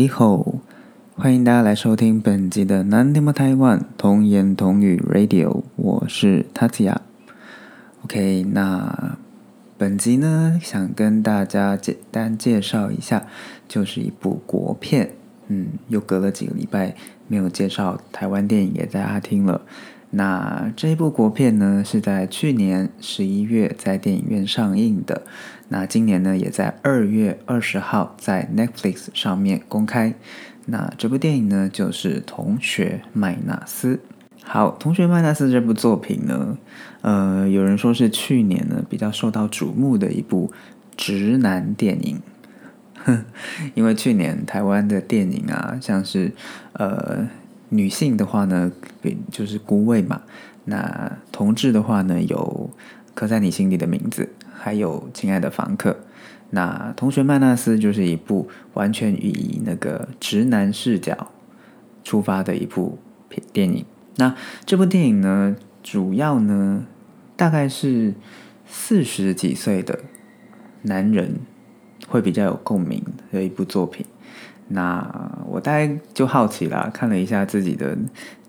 你好，欢迎大家来收听本集的南天 i 台湾童言童语 Radio，我是 Tatya。OK，那本集呢，想跟大家简单介绍一下，就是一部国片。嗯，又隔了几个礼拜没有介绍台湾电影给大家听了。那这一部国片呢，是在去年十一月在电影院上映的。那今年呢，也在二月二十号在 Netflix 上面公开。那这部电影呢，就是《同学麦纳斯》。好，《同学麦纳斯》这部作品呢，呃，有人说是去年呢比较受到瞩目的一部直男电影。因为去年台湾的电影啊，像是呃。女性的话呢，就是孤位嘛。那同志的话呢，有刻在你心底的名字，还有亲爱的房客。那同学麦纳斯就是一部完全以那个直男视角出发的一部电影。那这部电影呢，主要呢大概是四十几岁的男人会比较有共鸣的一部作品。那我大概就好奇啦，看了一下自己的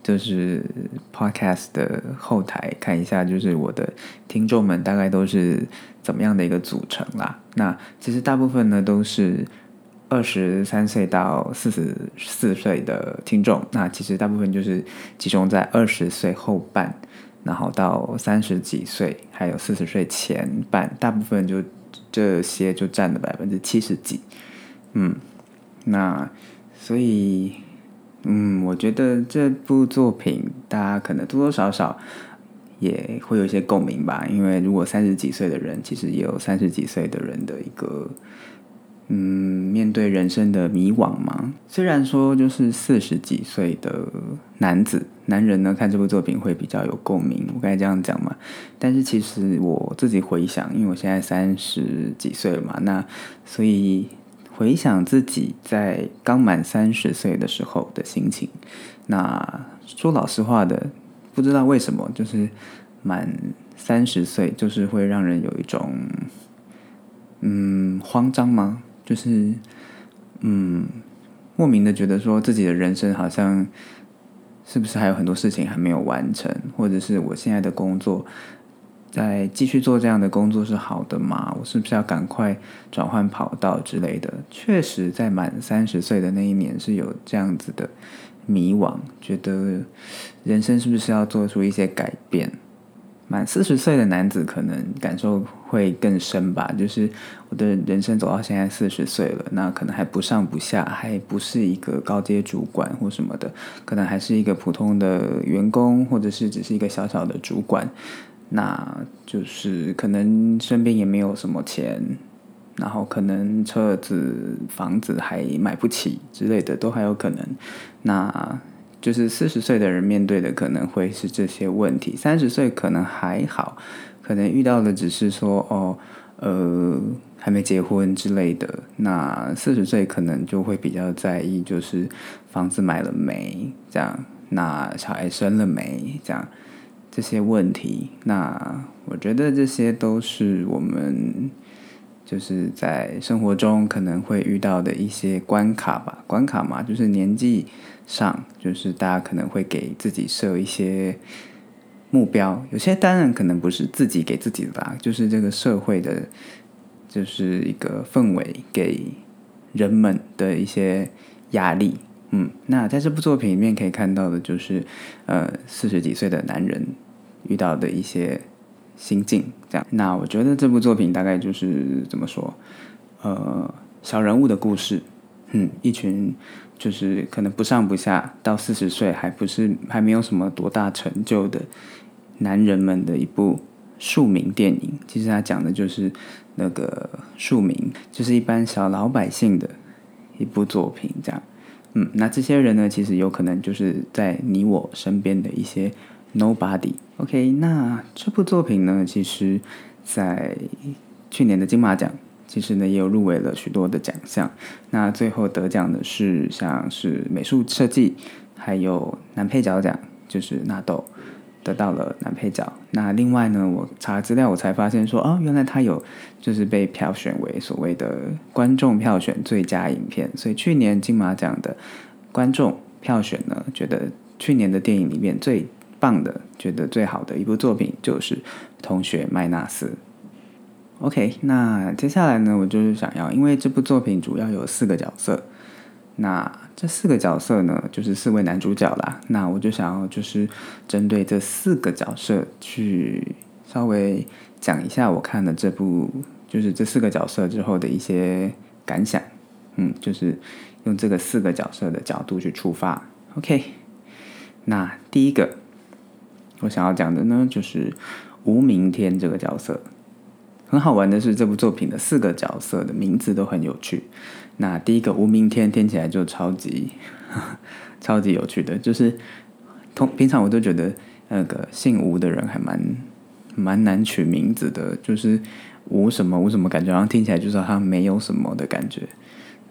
就是 podcast 的后台，看一下就是我的听众们大概都是怎么样的一个组成啦。那其实大部分呢都是二十三岁到四十四岁的听众，那其实大部分就是集中在二十岁后半，然后到三十几岁，还有四十岁前半，大部分就这些就占了百分之七十几，嗯。那，所以，嗯，我觉得这部作品大家可能多多少少也会有一些共鸣吧。因为如果三十几岁的人，其实也有三十几岁的人的一个，嗯，面对人生的迷惘嘛。虽然说就是四十几岁的男子男人呢，看这部作品会比较有共鸣，我该这样讲嘛。但是其实我自己回想，因为我现在三十几岁了嘛，那所以。回想自己在刚满三十岁的时候的心情，那说老实话的，不知道为什么，就是满三十岁，就是会让人有一种嗯慌张吗？就是嗯莫名的觉得说自己的人生好像是不是还有很多事情还没有完成，或者是我现在的工作。在继续做这样的工作是好的吗？我是不是要赶快转换跑道之类的？确实，在满三十岁的那一年是有这样子的迷惘，觉得人生是不是要做出一些改变？满四十岁的男子可能感受会更深吧。就是我的人生走到现在四十岁了，那可能还不上不下，还不是一个高阶主管或什么的，可能还是一个普通的员工，或者是只是一个小小的主管。那就是可能身边也没有什么钱，然后可能车子、房子还买不起之类的都还有可能。那就是四十岁的人面对的可能会是这些问题，三十岁可能还好，可能遇到的只是说哦，呃，还没结婚之类的。那四十岁可能就会比较在意，就是房子买了没这样，那小孩生了没这样。这些问题，那我觉得这些都是我们就是在生活中可能会遇到的一些关卡吧。关卡嘛，就是年纪上，就是大家可能会给自己设一些目标。有些当然可能不是自己给自己的吧，就是这个社会的，就是一个氛围给人们的一些压力。嗯，那在这部作品里面可以看到的就是，呃，四十几岁的男人遇到的一些心境，这样。那我觉得这部作品大概就是怎么说，呃，小人物的故事，嗯，一群就是可能不上不下，到四十岁还不是还没有什么多大成就的男人们的一部庶民电影。其实他讲的就是那个庶民，就是一般小老百姓的一部作品，这样。嗯，那这些人呢，其实有可能就是在你我身边的一些 nobody。OK，那这部作品呢，其实，在去年的金马奖，其实呢也有入围了许多的奖项。那最后得奖的是像是美术设计，还有男配角奖，就是纳豆。得到了男配角。那另外呢，我查资料我才发现说，哦，原来他有就是被票选为所谓的观众票选最佳影片。所以去年金马奖的观众票选呢，觉得去年的电影里面最棒的，觉得最好的一部作品就是《同学麦纳斯》。OK，那接下来呢，我就是想要，因为这部作品主要有四个角色，那这四个角色呢，就是四位男主角啦。那我就想要，就是针对这四个角色去稍微讲一下我看了这部，就是这四个角色之后的一些感想。嗯，就是用这个四个角色的角度去出发。OK，那第一个我想要讲的呢，就是吴明天这个角色。很好玩的是，这部作品的四个角色的名字都很有趣。那第一个吴明天听起来就超级 超级有趣的，就是通平常我都觉得那个姓吴的人还蛮蛮难取名字的，就是吴什么吴什么，感觉好像听起来就是他没有什么的感觉。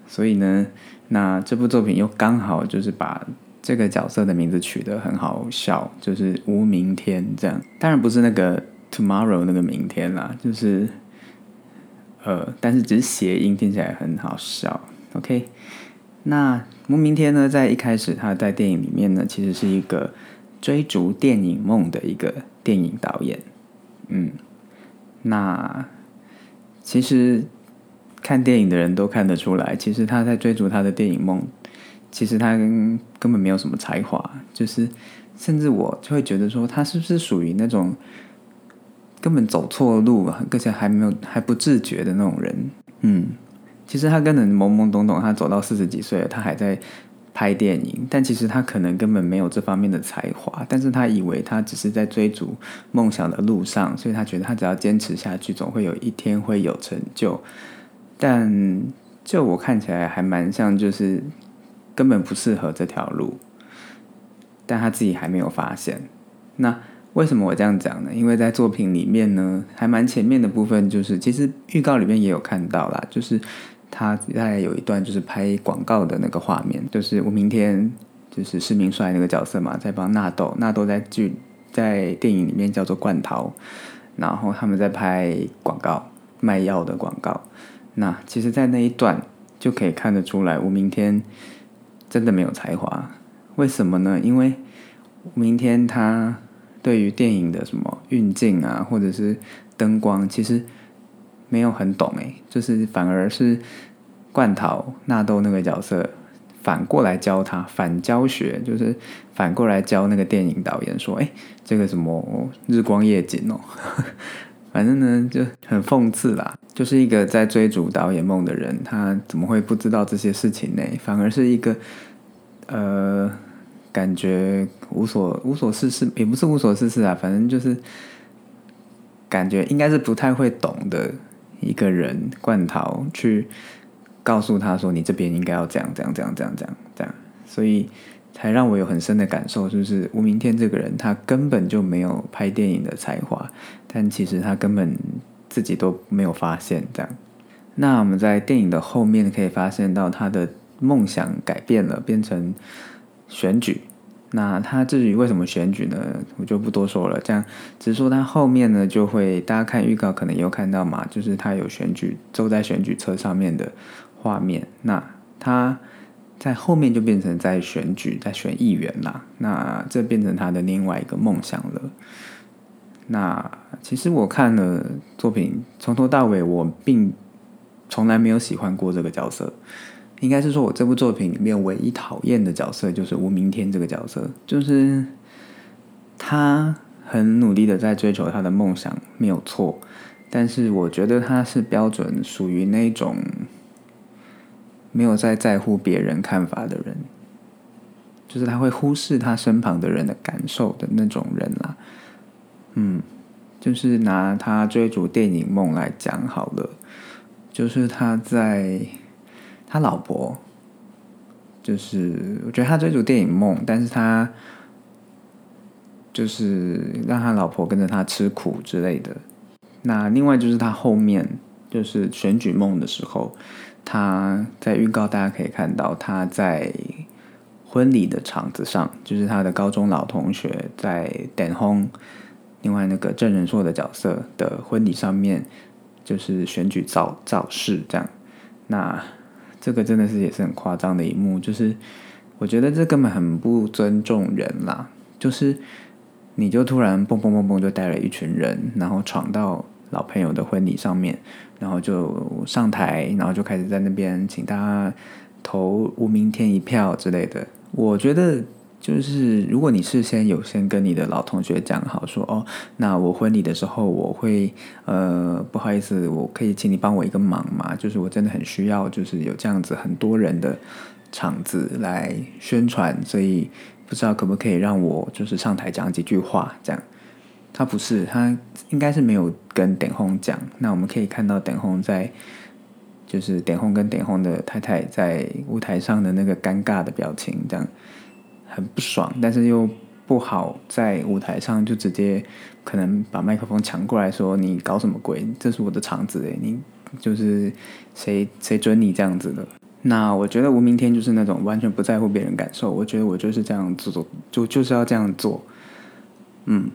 所以呢，那这部作品又刚好就是把这个角色的名字取得很好笑，就是吴明天这样。当然不是那个。Tomorrow 那个明天啦，就是，呃，但是只是谐音，听起来很好笑。OK，那吴明天呢，在一开始他在电影里面呢，其实是一个追逐电影梦的一个电影导演。嗯，那其实看电影的人都看得出来，其实他在追逐他的电影梦，其实他根本没有什么才华，就是甚至我就会觉得说，他是不是属于那种。根本走错路，而且还没有还不自觉的那种人，嗯，其实他根本懵懵懂懂，他走到四十几岁了，他还在拍电影，但其实他可能根本没有这方面的才华，但是他以为他只是在追逐梦想的路上，所以他觉得他只要坚持下去，总会有一天会有成就。但就我看起来还蛮像，就是根本不适合这条路，但他自己还没有发现。那。为什么我这样讲呢？因为在作品里面呢，还蛮前面的部分，就是其实预告里面也有看到啦，就是他在有一段就是拍广告的那个画面，就是我明天就是施明帅那个角色嘛，在帮纳豆，纳豆在剧在电影里面叫做罐头，然后他们在拍广告卖药的广告，那其实，在那一段就可以看得出来，吴明天真的没有才华，为什么呢？因为明天他。对于电影的什么运镜啊，或者是灯光，其实没有很懂诶，就是反而是罐头纳豆那个角色反过来教他，反教学，就是反过来教那个电影导演说：“哎，这个什么日光夜景哦，反正呢就很讽刺啦，就是一个在追逐导演梦的人，他怎么会不知道这些事情呢？反而是一个呃。”感觉无所无所事事，也不是无所事事啊，反正就是感觉应该是不太会懂的一个人。罐头去告诉他说：“你这边应该要这样这样这样这样这样这样。”所以才让我有很深的感受，就是吴明天这个人，他根本就没有拍电影的才华，但其实他根本自己都没有发现。这样，那我们在电影的后面可以发现到他的梦想改变了，变成。选举，那他至于为什么选举呢？我就不多说了。这样，只是说他后面呢，就会大家看预告可能有看到嘛，就是他有选举坐在选举车上面的画面。那他在后面就变成在选举，在选议员啦。那这变成他的另外一个梦想了。那其实我看了作品，从头到尾我并从来没有喜欢过这个角色。应该是说，我这部作品里面唯一讨厌的角色就是吴明天这个角色，就是他很努力的在追求他的梦想，没有错。但是我觉得他是标准属于那种没有在在乎别人看法的人，就是他会忽视他身旁的人的感受的那种人啦。嗯，就是拿他追逐电影梦来讲好了，就是他在。他老婆就是，我觉得他追逐电影梦，但是他就是让他老婆跟着他吃苦之类的。那另外就是他后面就是选举梦的时候，他在预告大家可以看到他在婚礼的场子上，就是他的高中老同学在点轰，另外那个郑仁硕的角色的婚礼上面，就是选举造造势这样。那这个真的是也是很夸张的一幕，就是我觉得这根本很不尊重人啦，就是你就突然蹦蹦蹦蹦就带了一群人，然后闯到老朋友的婚礼上面，然后就上台，然后就开始在那边请大家投无明天一票之类的。我觉得就是如果你事先有先跟你的老同学讲好说哦，那我婚礼的时候我会呃不好意思，我可以请你帮我一个忙嘛？就是我真的很需要，就是有这样子很多人的场子来宣传，所以不知道可不可以让我就是上台讲几句话这样。他不是，他应该是没有跟点红讲。那我们可以看到点红在，就是点红跟点红的太太在舞台上的那个尴尬的表情，这样很不爽，但是又不好在舞台上就直接可能把麦克风抢过来说：“你搞什么鬼？这是我的场子诶，你就是谁谁准你这样子的？”那我觉得吴明天就是那种完全不在乎别人感受。我觉得我就是这样做，就就是要这样做，嗯。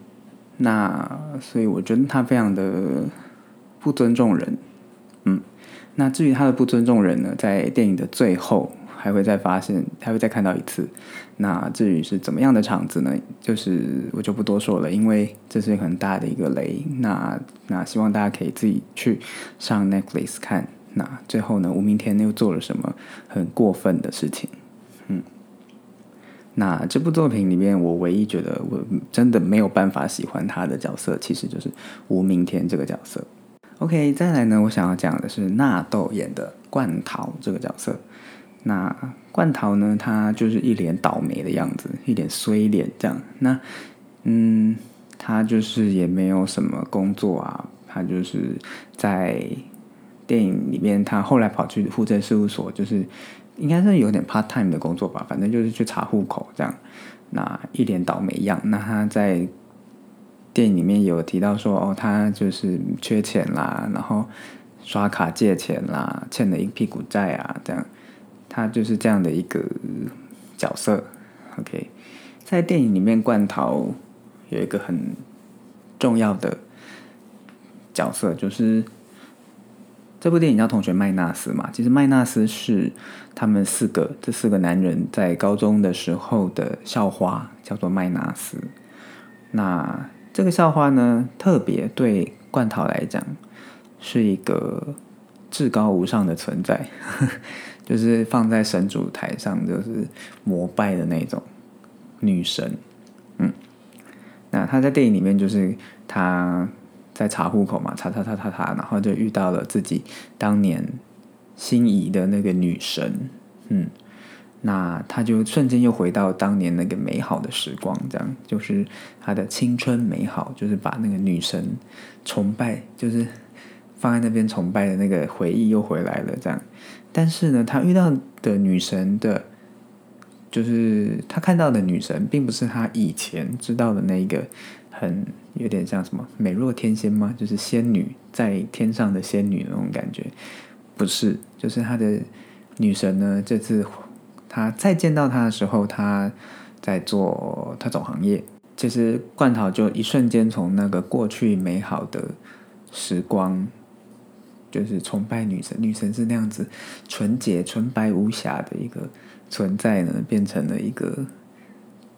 那所以我觉得他非常的不尊重人，嗯。那至于他的不尊重人呢，在电影的最后还会再发现，还会再看到一次。那至于是怎么样的场子呢？就是我就不多说了，因为这是很大的一个雷。那那希望大家可以自己去上 Netflix 看。那最后呢，吴明天又做了什么很过分的事情？嗯。那这部作品里面，我唯一觉得我真的没有办法喜欢他的角色，其实就是吴明天这个角色。OK，再来呢，我想要讲的是纳豆演的冠桃这个角色。那冠桃呢，他就是一脸倒霉的样子，一脸衰脸这样。那嗯，他就是也没有什么工作啊，他就是在电影里面，他后来跑去户政事务所，就是。应该是有点 part time 的工作吧，反正就是去查户口这样，那一脸倒霉样。那他在电影里面有提到说，哦，他就是缺钱啦，然后刷卡借钱啦，欠了一屁股债啊，这样，他就是这样的一个角色。OK，在电影里面，冠桃有一个很重要的角色，就是。这部电影叫《同学麦纳斯》嘛，其实麦纳斯是他们四个这四个男人在高中的时候的校花，叫做麦纳斯。那这个校花呢，特别对冠陶来讲是一个至高无上的存在，就是放在神主台上就是膜拜的那种女神。嗯，那她在电影里面就是她。在查户口嘛，查查查查查，然后就遇到了自己当年心仪的那个女神，嗯，那他就瞬间又回到当年那个美好的时光，这样就是他的青春美好，就是把那个女神崇拜，就是放在那边崇拜的那个回忆又回来了，这样。但是呢，他遇到的女神的，就是他看到的女神，并不是他以前知道的那个。很有点像什么美若天仙吗？就是仙女在天上的仙女那种感觉，不是，就是他的女神呢。这次他再见到他的时候，他在做特种行业。其实冠桃就一瞬间从那个过去美好的时光，就是崇拜女神，女神是那样子纯洁、纯白无瑕的一个存在呢，变成了一个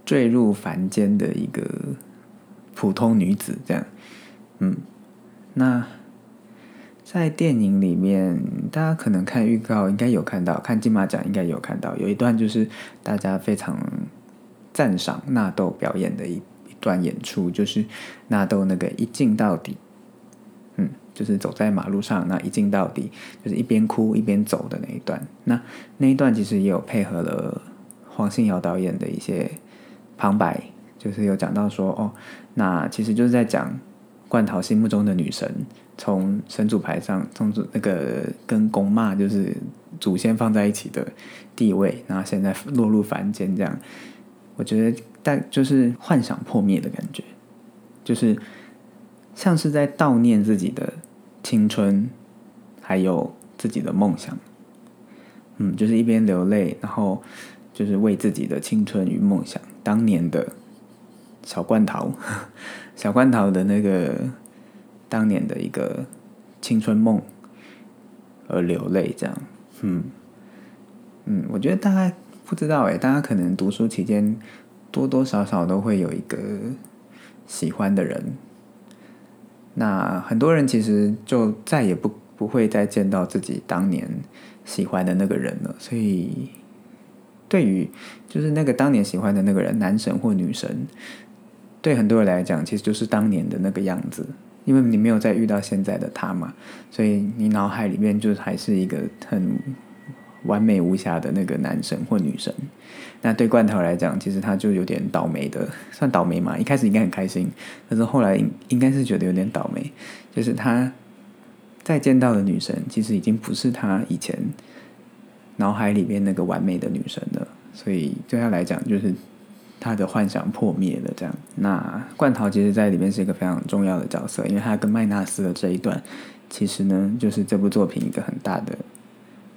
坠入凡间的一个。普通女子这样，嗯，那在电影里面，大家可能看预告应该有看到，看金马奖应该有看到，有一段就是大家非常赞赏纳豆表演的一一段演出，就是纳豆那个一镜到底，嗯，就是走在马路上那一镜到底，就是一边哭一边走的那一段。那那一段其实也有配合了黄信尧导演的一些旁白。就是有讲到说哦，那其实就是在讲冠陶心目中的女神，从神主牌上，从那个跟公妈就是祖先放在一起的地位，然后现在落入凡间这样，我觉得但就是幻想破灭的感觉，就是像是在悼念自己的青春，还有自己的梦想，嗯，就是一边流泪，然后。就是为自己的青春与梦想，当年的小罐头，小罐头的那个当年的一个青春梦而流泪，这样，嗯嗯，我觉得大家不知道哎，大家可能读书期间多多少少都会有一个喜欢的人，那很多人其实就再也不不会再见到自己当年喜欢的那个人了，所以。对于就是那个当年喜欢的那个人，男神或女神，对很多人来讲，其实就是当年的那个样子。因为你没有再遇到现在的他嘛，所以你脑海里面就还是一个很完美无瑕的那个男神或女神。那对罐头来讲，其实他就有点倒霉的，算倒霉嘛。一开始应该很开心，可是后来应应该是觉得有点倒霉，就是他再见到的女神，其实已经不是他以前。脑海里面那个完美的女神了，所以对他来讲，就是他的幻想破灭了。这样，那冠桃其实在里面是一个非常重要的角色，因为他跟麦纳斯的这一段，其实呢，就是这部作品一个很大的。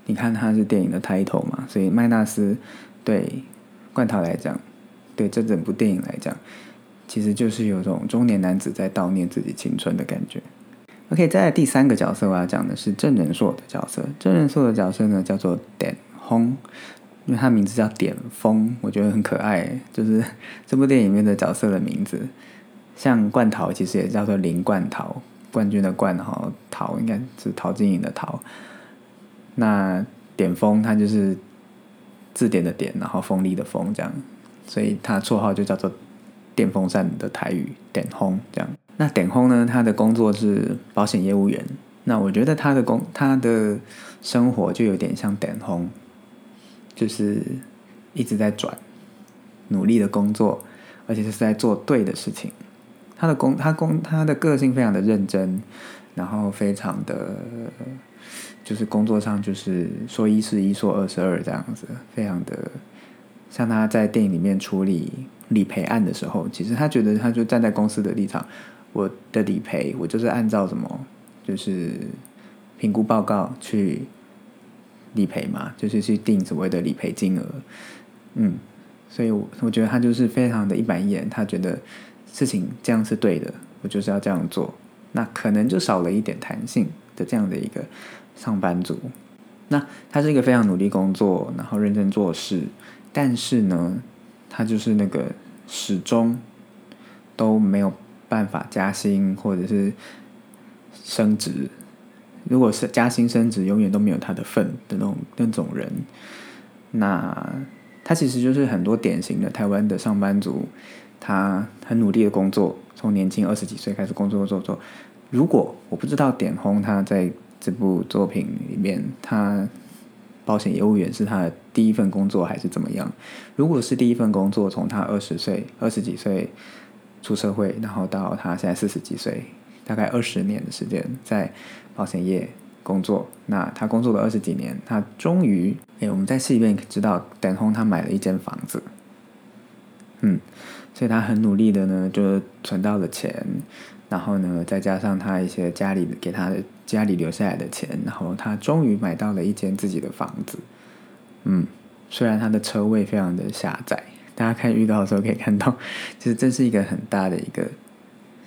你看，他是电影的 title 嘛，所以麦纳斯对冠桃来讲，对这整部电影来讲，其实就是有种中年男子在悼念自己青春的感觉。OK，再来第三个角色，我要讲的是郑人硕的角色。郑人硕的角色呢，叫做点轰，因为他名字叫点峰，我觉得很可爱。就是这部电影里面的角色的名字，像冠桃其实也叫做林冠桃，冠军的冠，然后桃应该是陶晶莹的陶。那点峰他就是字典的点，然后锋利的锋这样，所以他绰号就叫做电风扇的台语点轰这样。那点轰呢？他的工作是保险业务员。那我觉得他的工，他的生活就有点像点轰，就是一直在转，努力的工作，而且是在做对的事情。他的工，他工，他的个性非常的认真，然后非常的，就是工作上就是说一是一，说二是二这样子，非常的像他在电影里面处理理赔案的时候，其实他觉得他就站在公司的立场。我的理赔，我就是按照什么，就是评估报告去理赔嘛，就是去定所谓的理赔金额。嗯，所以我我觉得他就是非常的一板一眼，他觉得事情这样是对的，我就是要这样做。那可能就少了一点弹性的这样的一个上班族。那他是一个非常努力工作，然后认真做事，但是呢，他就是那个始终都没有。办法加薪或者是升职，如果是加薪升职，永远都没有他的份的那种那种人，那他其实就是很多典型的台湾的上班族，他很努力的工作，从年轻二十几岁开始工作做做。如果我不知道点红他在这部作品里面，他保险业务员是他的第一份工作还是怎么样？如果是第一份工作，从他二十岁二十几岁。出社会，然后到他现在四十几岁，大概二十年的时间在保险业工作。那他工作了二十几年，他终于，哎，我们在戏里面知道，等红他买了一间房子，嗯，所以他很努力的呢，就存到了钱，然后呢，再加上他一些家里给他的家里留下来的钱，然后他终于买到了一间自己的房子，嗯，虽然他的车位非常的狭窄。大家看遇到的时候可以看到，其实这是一个很大的一个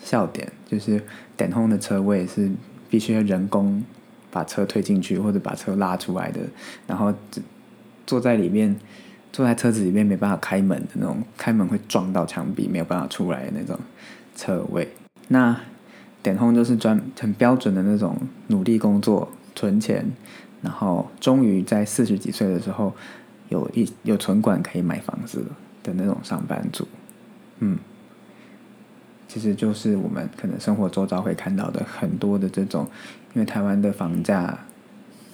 笑点，就是等红的车位是必须人工把车推进去或者把车拉出来的，然后坐在里面，坐在车子里面没办法开门的那种，开门会撞到墙壁没有办法出来的那种车位。那点红就是专很标准的那种努力工作存钱，然后终于在四十几岁的时候有一有存款可以买房子。的那种上班族，嗯，其实就是我们可能生活周遭会看到的很多的这种，因为台湾的房价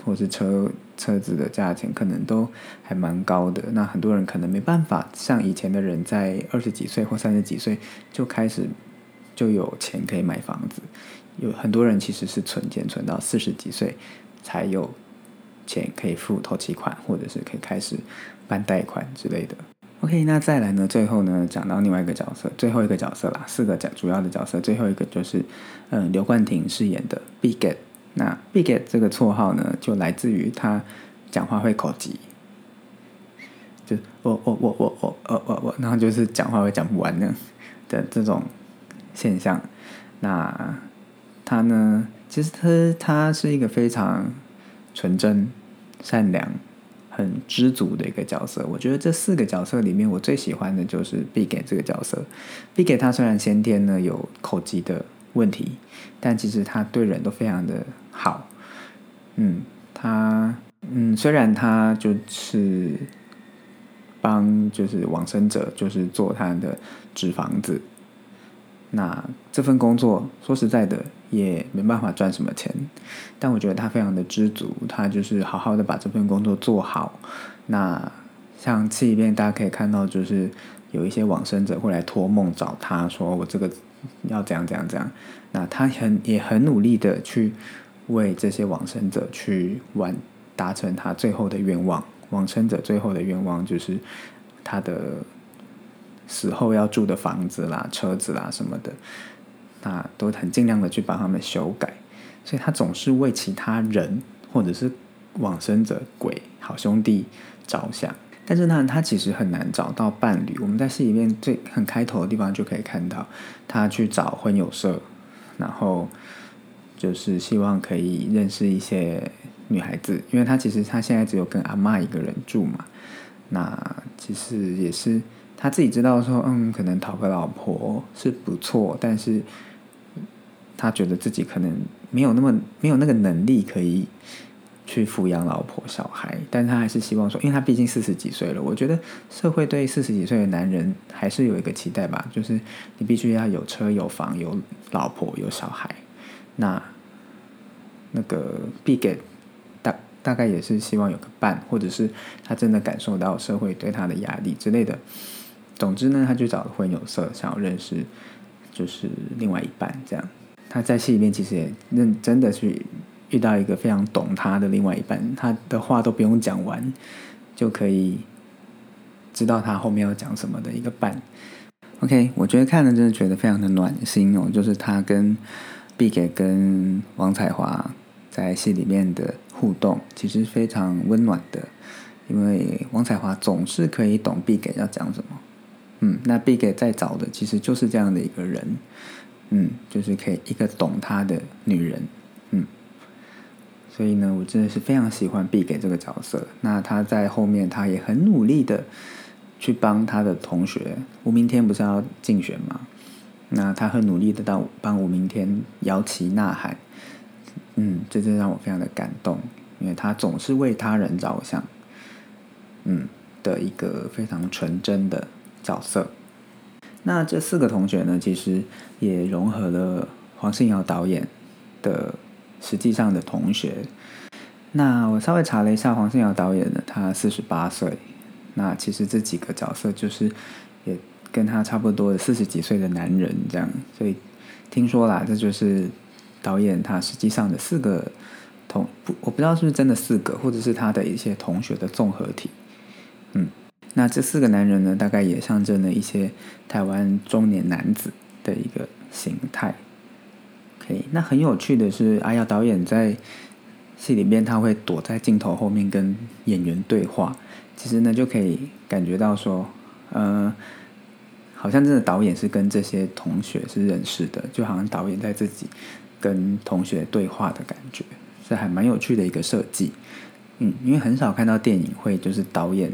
或是车车子的价钱可能都还蛮高的，那很多人可能没办法像以前的人在二十几岁或三十几岁就开始就有钱可以买房子，有很多人其实是存钱存到四十几岁才有钱可以付头期款，或者是可以开始办贷款之类的。OK，那再来呢？最后呢，讲到另外一个角色，最后一个角色啦，四个角主要的角色，最后一个就是，嗯，刘冠廷饰演的 Bigget。那 Bigget 这个绰号呢，就来自于他讲话会口急，就我我我我我我我我，然后就是讲话会讲不完的的这种现象。那他呢，其实他他是一个非常纯真、善良、很知足的一个角色。我觉得这四个角色里面，我最喜欢的就是毕给这个角色。毕给他虽然先天呢有口疾的问题，但其实他对人都非常的好。嗯，他嗯，虽然他就是帮就是往生者，就是做他的纸房子。那这份工作说实在的，也没办法赚什么钱，但我觉得他非常的知足，他就是好好的把这份工作做好。那像戏里面大家可以看到，就是有一些往生者会来托梦找他说：“我这个要怎样怎样怎样。”那他很也很努力的去为这些往生者去完达成他最后的愿望。往生者最后的愿望就是他的。死后要住的房子啦、车子啦什么的，那都很尽量的去帮他们修改，所以他总是为其他人或者是往生者、鬼、好兄弟着想。但是呢，他其实很难找到伴侣。我们在戏里面最很开头的地方就可以看到，他去找婚友社，然后就是希望可以认识一些女孩子，因为他其实他现在只有跟阿妈一个人住嘛。那其实也是。他自己知道说，嗯，可能讨个老婆是不错，但是他觉得自己可能没有那么没有那个能力可以去抚养老婆小孩，但他还是希望说，因为他毕竟四十几岁了，我觉得社会对四十几岁的男人还是有一个期待吧，就是你必须要有车有房有老婆有小孩，那那个必给大大概也是希望有个伴，或者是他真的感受到社会对他的压力之类的。总之呢，他就找了婚友社，想要认识就是另外一半。这样，他在戏里面其实也认真的去遇到一个非常懂他的另外一半，他的话都不用讲完，就可以知道他后面要讲什么的一个伴。OK，我觉得看了真的觉得非常的暖心哦，就是他跟毕给跟王彩华在戏里面的互动，其实非常温暖的，因为王彩华总是可以懂毕给要讲什么。嗯，那 Big 在找的其实就是这样的一个人，嗯，就是可以一个懂他的女人，嗯，所以呢，我真的是非常喜欢 Big 这个角色。那他在后面，他也很努力的去帮他的同学吴明天不是要竞选吗？那他很努力的到帮吴明天摇旗呐喊，嗯，这真让我非常的感动，因为他总是为他人着想，嗯，的一个非常纯真的。角色，那这四个同学呢，其实也融合了黄信尧导演的实际上的同学。那我稍微查了一下，黄信尧导演呢，他四十八岁。那其实这几个角色就是也跟他差不多的四十几岁的男人这样。所以听说啦，这就是导演他实际上的四个同不，我不知道是不是真的四个，或者是他的一些同学的综合体。嗯。那这四个男人呢，大概也象征了一些台湾中年男子的一个形态。OK，那很有趣的是，阿耀导演在戏里面他会躲在镜头后面跟演员对话，其实呢就可以感觉到说，呃，好像真的导演是跟这些同学是认识的，就好像导演在自己跟同学对话的感觉，是还蛮有趣的一个设计。嗯，因为很少看到电影会就是导演。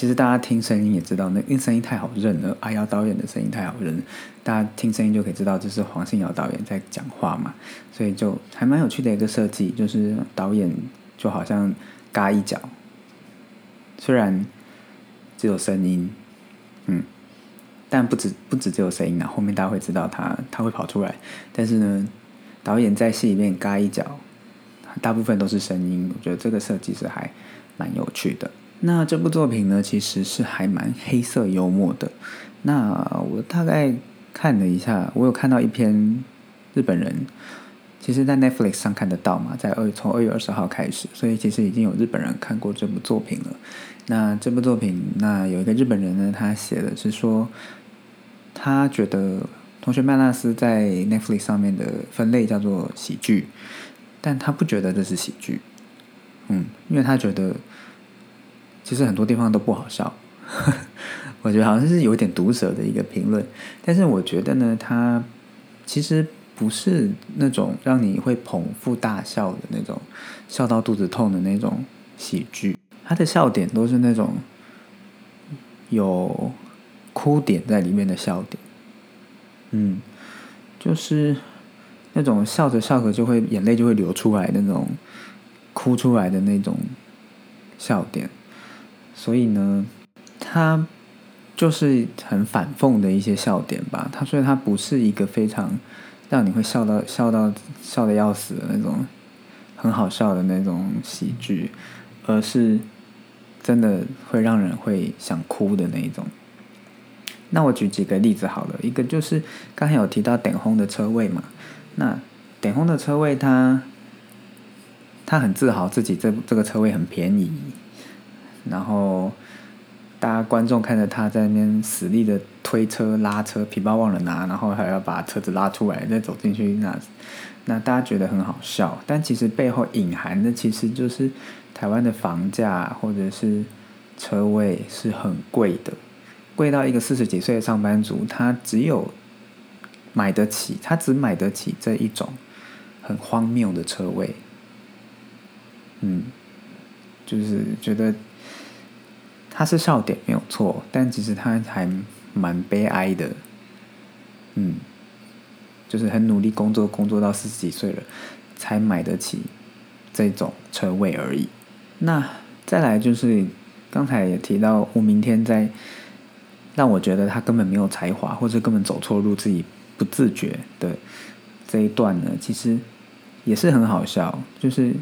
其实大家听声音也知道，那因为声音太好认了。阿瑶导演的声音太好认，大家听声音就可以知道这是黄信尧导演在讲话嘛。所以就还蛮有趣的一个设计，就是导演就好像嘎一脚，虽然只有声音，嗯，但不止不止只有声音啊，后面大家会知道他他会跑出来。但是呢，导演在戏里面嘎一脚，大部分都是声音。我觉得这个设计是还蛮有趣的。那这部作品呢，其实是还蛮黑色幽默的。那我大概看了一下，我有看到一篇日本人，其实在 Netflix 上看得到嘛，在二从二月二十号开始，所以其实已经有日本人看过这部作品了。那这部作品，那有一个日本人呢，他写的是说，他觉得同学麦纳斯在 Netflix 上面的分类叫做喜剧，但他不觉得这是喜剧，嗯，因为他觉得。其实很多地方都不好笑。我觉得好像是有点毒舌的一个评论，但是我觉得呢，它其实不是那种让你会捧腹大笑的那种，笑到肚子痛的那种喜剧。它的笑点都是那种有哭点在里面的笑点，嗯，就是那种笑着笑着就会眼泪就会流出来那种，哭出来的那种笑点。所以呢，它。就是很反讽的一些笑点吧，他所以他不是一个非常让你会笑到笑到笑的要死的那种很好笑的那种喜剧，而是真的会让人会想哭的那一种。那我举几个例子好了，一个就是刚才有提到等红的车位嘛，那等红的车位他他很自豪自己这这个车位很便宜，然后。大家观众看着他在那边死力的推车拉车，皮包忘了拿，然后还要把车子拉出来再走进去，那那大家觉得很好笑，但其实背后隐含的其实就是台湾的房价或者是车位是很贵的，贵到一个四十几岁的上班族他只有买得起，他只买得起这一种很荒谬的车位，嗯，就是觉得。他是笑点没有错，但其实他还蛮悲哀的，嗯，就是很努力工作，工作到四十几岁了，才买得起这种车位而已。那再来就是刚才也提到吴明天在让我觉得他根本没有才华，或者根本走错路，自己不自觉的这一段呢，其实也是很好笑。就是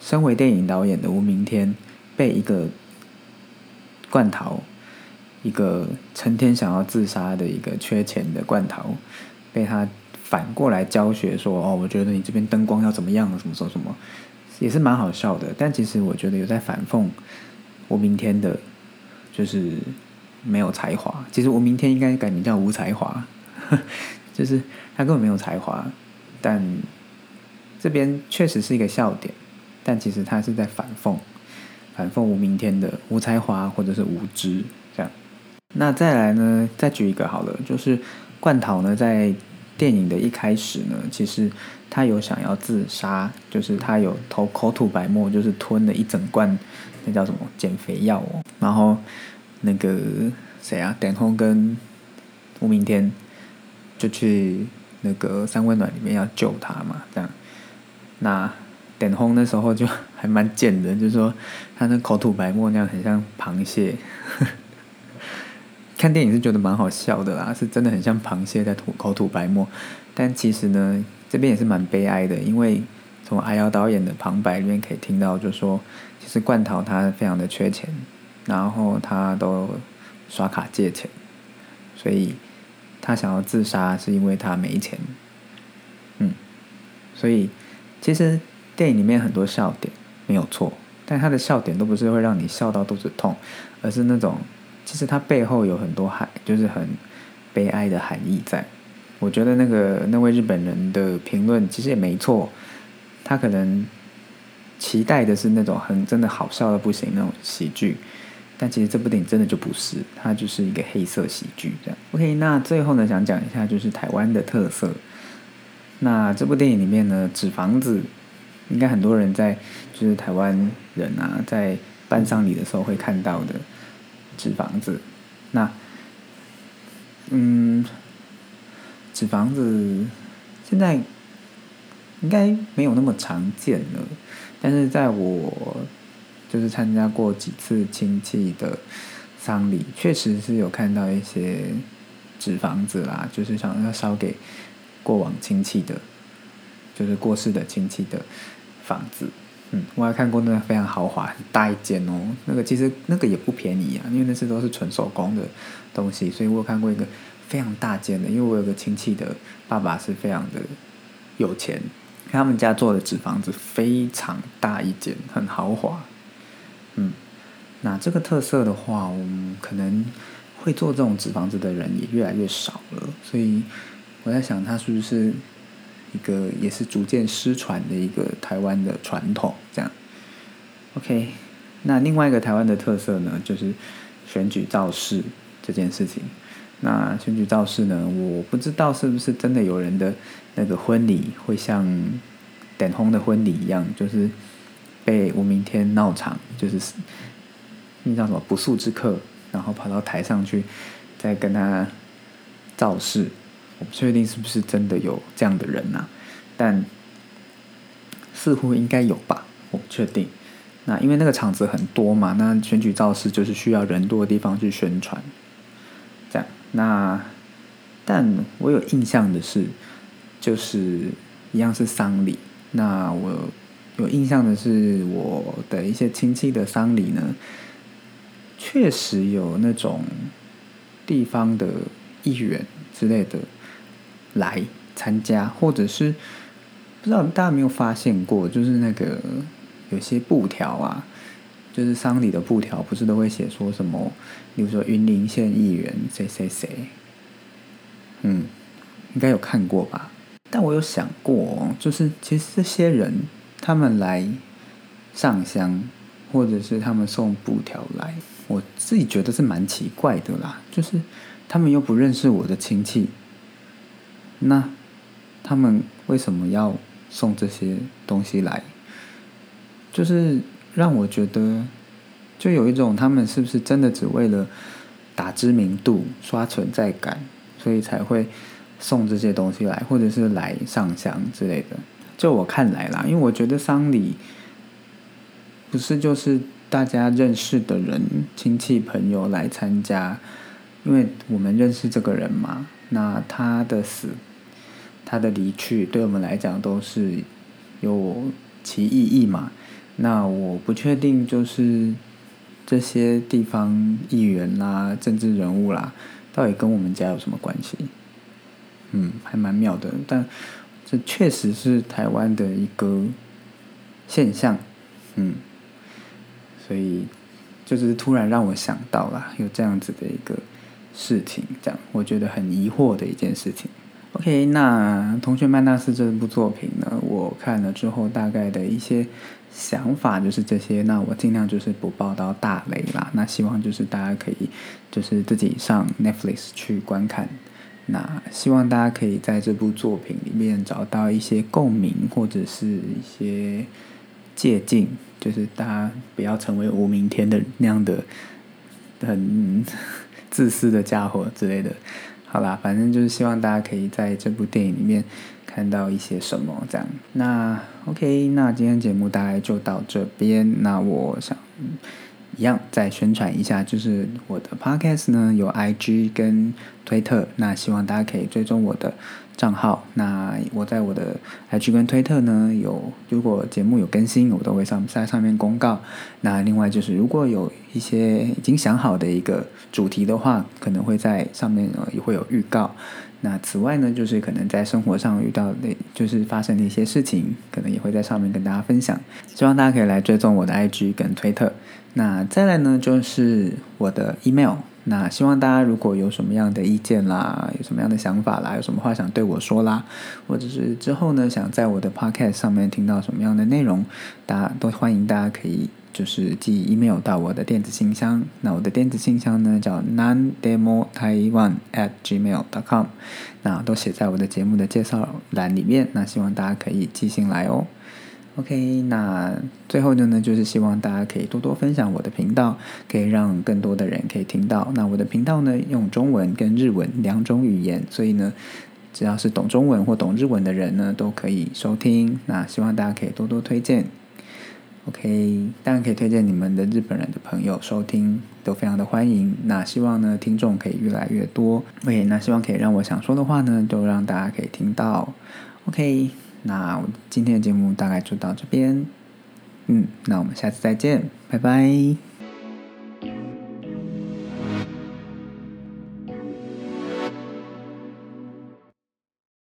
身为电影导演的吴明天被一个。罐头，一个成天想要自杀的一个缺钱的罐头，被他反过来教学说：“哦，我觉得你这边灯光要怎么样，什么什么什么，也是蛮好笑的。”但其实我觉得有在反讽我明天的，就是没有才华。其实我明天应该改名叫无才华，就是他根本没有才华。但这边确实是一个笑点，但其实他是在反讽。反讽无明天的无才华或者是无知这样，那再来呢？再举一个好了，就是冠桃呢，在电影的一开始呢，其实他有想要自杀，就是他有头口吐白沫，就是吞了一整罐那叫什么减肥药哦。然后那个谁啊，点红跟吴明天就去那个三温暖里面要救他嘛，这样那。点红那时候就还蛮贱的，就是说他那口吐白沫那样，很像螃蟹。看电影是觉得蛮好笑的啦，是真的很像螃蟹在吐口吐白沫。但其实呢，这边也是蛮悲哀的，因为从阿瑶导演的旁白里面可以听到，就是说其实冠陶他非常的缺钱，然后他都刷卡借钱，所以他想要自杀是因为他没钱。嗯，所以其实。电影里面很多笑点没有错，但他的笑点都不是会让你笑到肚子痛，而是那种其实他背后有很多含，就是很悲哀的含义在。我觉得那个那位日本人的评论其实也没错，他可能期待的是那种很真的好笑的不行那种喜剧，但其实这部电影真的就不是，它就是一个黑色喜剧这样。OK，那最后呢，想讲一下就是台湾的特色。那这部电影里面呢，纸房子。应该很多人在就是台湾人啊，在办丧礼的时候会看到的纸房子。那嗯，纸房子现在应该没有那么常见了，但是在我就是参加过几次亲戚的丧礼，确实是有看到一些纸房子啦，就是想要烧给过往亲戚的，就是过世的亲戚的。房子，嗯，我还看过那个非常豪华、很大一间哦。那个其实那个也不便宜啊，因为那些都是纯手工的东西。所以我有看过一个非常大间的，因为我有个亲戚的爸爸是非常的有钱，他们家做的纸房子非常大一间，很豪华。嗯，那这个特色的话，我们可能会做这种纸房子的人也越来越少了。所以我在想，他是不是？一个也是逐渐失传的一个台湾的传统，这样。OK，那另外一个台湾的特色呢，就是选举造势这件事情。那选举造势呢，我不知道是不是真的有人的那个婚礼会像点红的婚礼一样，就是被吴明天闹场，就是那叫什么不速之客，然后跑到台上去再跟他造势。我不确定是不是真的有这样的人呐，但似乎应该有吧，我不确定。那因为那个场子很多嘛，那选举造势就是需要人多的地方去宣传，这样。那但我有印象的是，就是一样是丧礼。那我有印象的是，我的一些亲戚的丧礼呢，确实有那种地方的议员之类的。来参加，或者是不知道大家没有发现过，就是那个有些布条啊，就是丧礼的布条，不是都会写说什么，比如说云林县议员谁谁谁，嗯，应该有看过吧？但我有想过，就是其实这些人他们来上香，或者是他们送布条来，我自己觉得是蛮奇怪的啦，就是他们又不认识我的亲戚。那他们为什么要送这些东西来？就是让我觉得，就有一种他们是不是真的只为了打知名度、刷存在感，所以才会送这些东西来，或者是来上香之类的。就我看来啦，因为我觉得丧礼不是就是大家认识的人、亲戚朋友来参加，因为我们认识这个人嘛。那他的死。他的离去对我们来讲都是有其意义嘛？那我不确定，就是这些地方议员啦、政治人物啦，到底跟我们家有什么关系？嗯，还蛮妙的。但这确实是台湾的一个现象，嗯，所以就是突然让我想到了有这样子的一个事情，这样我觉得很疑惑的一件事情。OK，那《同学曼纳斯》这部作品呢，我看了之后大概的一些想法就是这些。那我尽量就是不报到大雷啦。那希望就是大家可以就是自己上 Netflix 去观看。那希望大家可以在这部作品里面找到一些共鸣或者是一些借鉴，就是大家不要成为无明天的那样的很 自私的家伙之类的。好啦，反正就是希望大家可以在这部电影里面看到一些什么这样。那 OK，那今天节目大概就到这边。那我想一样再宣传一下，就是我的 Podcast 呢有 IG 跟推特，那希望大家可以追踪我的。账号，那我在我的 IG 跟推特呢，有如果节目有更新，我都会上在上面公告。那另外就是，如果有一些已经想好的一个主题的话，可能会在上面呃也会有预告。那此外呢，就是可能在生活上遇到的，就是发生的一些事情，可能也会在上面跟大家分享。希望大家可以来追踪我的 IG 跟推特。那再来呢，就是我的 email。那希望大家如果有什么样的意见啦，有什么样的想法啦，有什么话想对我说啦，或者是之后呢想在我的 podcast 上面听到什么样的内容，大家都欢迎大家可以就是寄 email 到我的电子信箱。那我的电子信箱呢叫 nandemo taiwan at gmail dot com，那都写在我的节目的介绍栏里面。那希望大家可以寄信来哦。OK，那最后的呢，就是希望大家可以多多分享我的频道，可以让更多的人可以听到。那我的频道呢，用中文跟日文两种语言，所以呢，只要是懂中文或懂日文的人呢，都可以收听。那希望大家可以多多推荐。OK，当然可以推荐你们的日本人的朋友收听，都非常的欢迎。那希望呢，听众可以越来越多。OK，那希望可以让我想说的话呢，都让大家可以听到。OK。那今天的节目大概就到这边，嗯，那我们下次再见，拜拜。